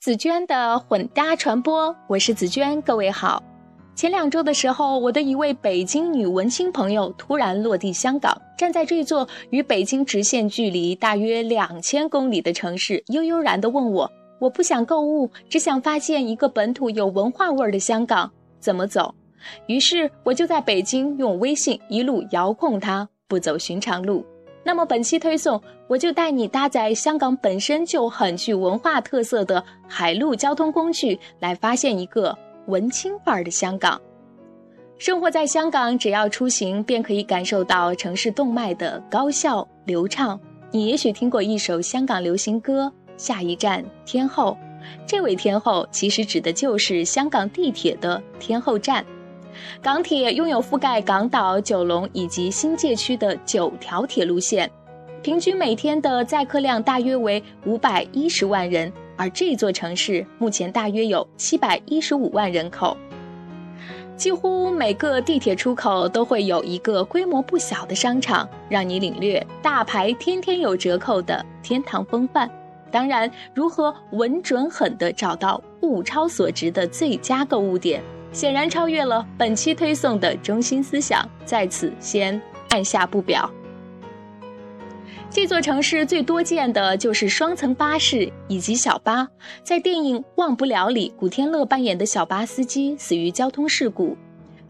紫娟的混搭传播，我是紫娟，各位好。前两周的时候，我的一位北京女文青朋友突然落地香港，站在这座与北京直线距离大约两千公里的城市，悠悠然地问我：“我不想购物，只想发现一个本土有文化味儿的香港，怎么走？”于是我就在北京用微信一路遥控她，不走寻常路。那么本期推送，我就带你搭载香港本身就很具文化特色的海陆交通工具，来发现一个文青范儿的香港。生活在香港，只要出行便可以感受到城市动脉的高效流畅。你也许听过一首香港流行歌《下一站天后》，这位天后其实指的就是香港地铁的天后站。港铁拥有覆盖港岛、九龙以及新界区的九条铁路线，平均每天的载客量大约为五百一十万人。而这座城市目前大约有七百一十五万人口，几乎每个地铁出口都会有一个规模不小的商场，让你领略大牌天天有折扣的天堂风范。当然，如何稳准狠地找到物超所值的最佳购物点？显然超越了本期推送的中心思想，在此先按下不表。这座城市最多见的就是双层巴士以及小巴。在电影《忘不了》里，古天乐扮演的小巴司机死于交通事故，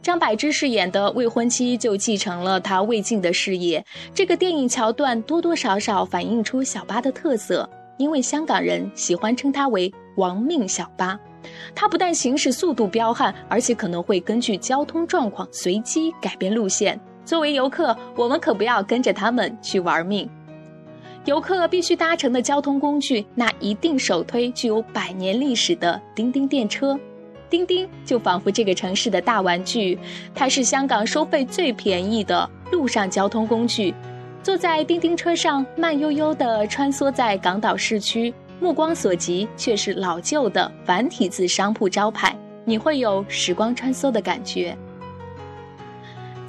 张柏芝饰演的未婚妻就继承了他未尽的事业。这个电影桥段多多少少反映出小巴的特色，因为香港人喜欢称它为“亡命小巴”。它不但行驶速度彪悍，而且可能会根据交通状况随机改变路线。作为游客，我们可不要跟着他们去玩命。游客必须搭乘的交通工具，那一定首推具有百年历史的叮叮电车。叮叮就仿佛这个城市的大玩具，它是香港收费最便宜的陆上交通工具。坐在叮叮车上，慢悠悠地穿梭在港岛市区。目光所及却是老旧的繁体字商铺招牌，你会有时光穿梭的感觉。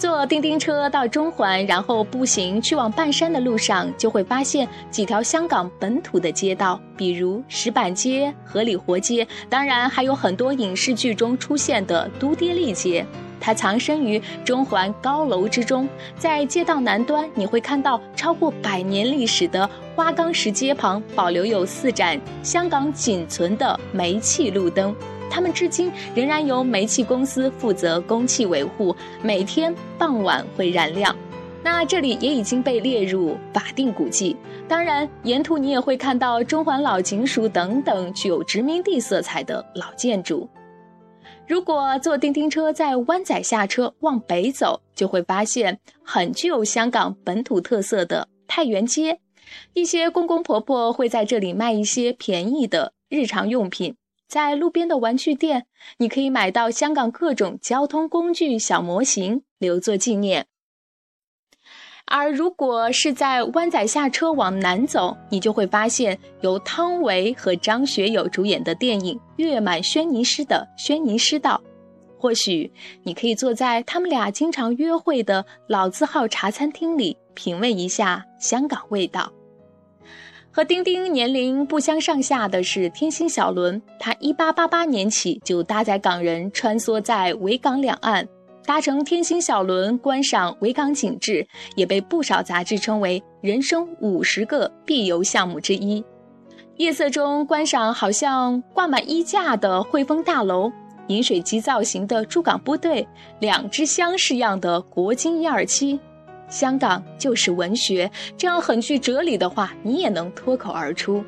坐叮叮车到中环，然后步行去往半山的路上，就会发现几条香港本土的街道，比如石板街、合理活街，当然还有很多影视剧中出现的都爹利街。它藏身于中环高楼之中，在街道南端，你会看到超过百年历史的花岗石街旁保留有四盏香港仅存的煤气路灯，他们至今仍然由煤气公司负责供气维护，每天傍晚会燃亮。那这里也已经被列入法定古迹。当然，沿途你也会看到中环老警署等等具有殖民地色彩的老建筑。如果坐叮叮车在湾仔下车往北走，就会发现很具有香港本土特色的太原街，一些公公婆婆会在这里卖一些便宜的日常用品。在路边的玩具店，你可以买到香港各种交通工具小模型，留作纪念。而如果是在湾仔下车往南走，你就会发现由汤唯和张学友主演的电影《月满轩尼诗》的轩尼诗道。或许你可以坐在他们俩经常约会的老字号茶餐厅里，品味一下香港味道。和丁丁年龄不相上下的是天星小轮，它1888年起就搭载港人穿梭在维港两岸。搭乘天星小轮观赏维港景致，也被不少杂志称为人生五十个必游项目之一。夜色中观赏好像挂满衣架的汇丰大楼、饮水机造型的驻港部队、两只相似样的国金一二七。香港就是文学，这样很具哲理的话，你也能脱口而出。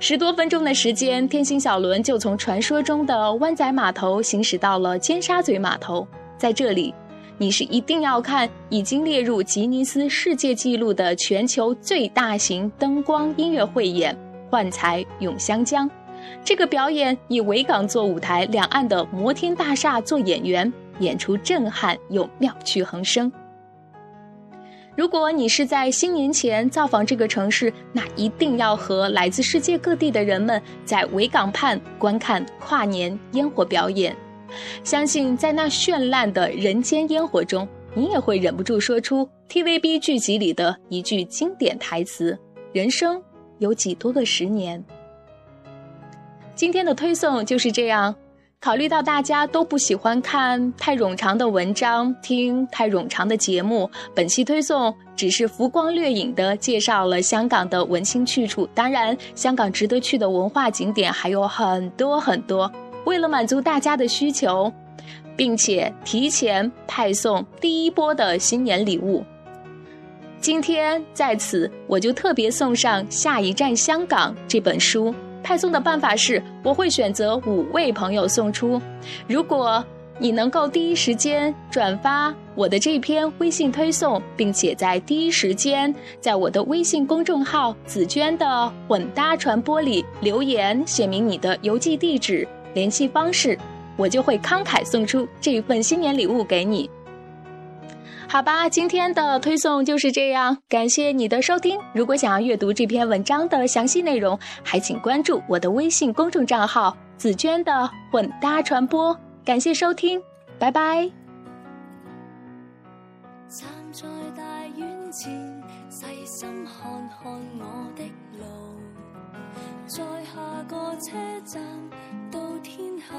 十多分钟的时间，天星小轮就从传说中的湾仔码头行驶到了尖沙咀码头。在这里，你是一定要看已经列入吉尼斯世界纪录的全球最大型灯光音乐汇演——幻彩咏香江。这个表演以维港做舞台，两岸的摩天大厦做演员，演出震撼又妙趣横生。如果你是在新年前造访这个城市，那一定要和来自世界各地的人们在维港畔观看跨年烟火表演。相信在那绚烂的人间烟火中，你也会忍不住说出 TVB 剧集里的一句经典台词：“人生有几多个十年？”今天的推送就是这样。考虑到大家都不喜欢看太冗长的文章，听太冗长的节目，本期推送只是浮光掠影的介绍了香港的文心去处。当然，香港值得去的文化景点还有很多很多。为了满足大家的需求，并且提前派送第一波的新年礼物，今天在此我就特别送上《下一站香港》这本书。派送的办法是，我会选择五位朋友送出。如果你能够第一时间转发我的这篇微信推送，并且在第一时间在我的微信公众号“紫娟的混搭传播”里留言，写明你的邮寄地址、联系方式，我就会慷慨送出这份新年礼物给你。好吧，今天的推送就是这样，感谢你的收听。如果想要阅读这篇文章的详细内容，还请关注我的微信公众账号“紫娟的混搭传播”。感谢收听，拜拜。站在大院前，细心看看我的路，在下个车站到天后，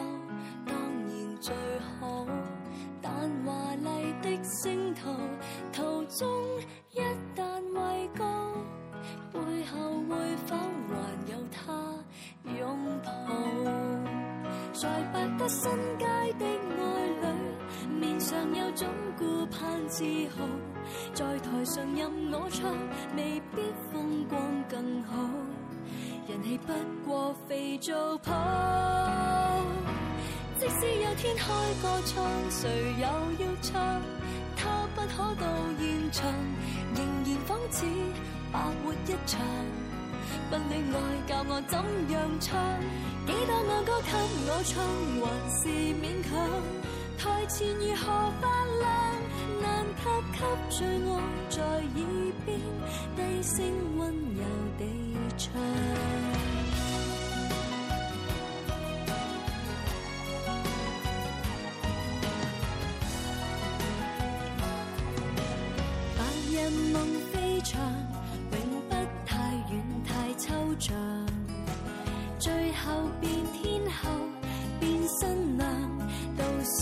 当然最好。但华丽的星途途中一旦畏高，背后会否还有他拥抱？在百德新街的爱侣，面上有种顾盼自豪，在台上任我唱，未必风光更好，人气不过肥皂泡。即使有天开个唱，谁又要唱？他不可到现场，仍然仿似白活一场。不恋爱教我怎样唱？几多爱歌给我唱，还是勉强。台前如何发亮？难及给最爱在耳边低声温柔地唱。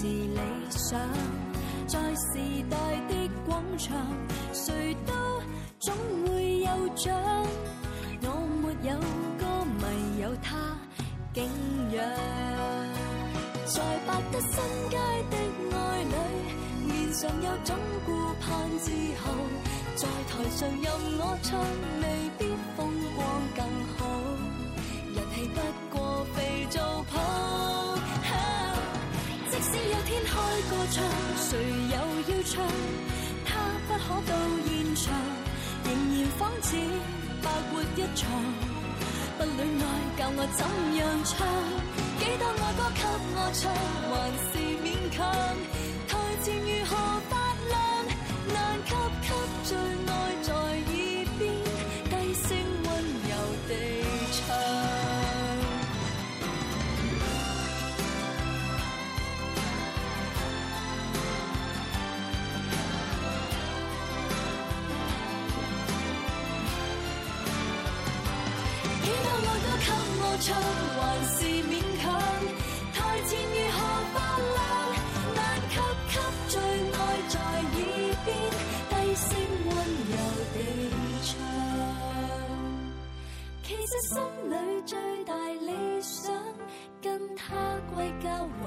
理想。在时代的广场，谁都总会有奖。我没有歌迷，有他敬仰。在百德新街的爱侣，面上有种顾盼自豪。在台上任我唱，未必风光更好，人气不唱，谁又要唱？他不可到现场，仍然仿似白活一场。不恋爱教我怎样唱？几多爱歌给我唱，还是勉强。台前如何发亮？难及给我唱还是勉强台前如何发亮难及给最爱在耳边低声温柔地唱其实心里最大理想跟他归家为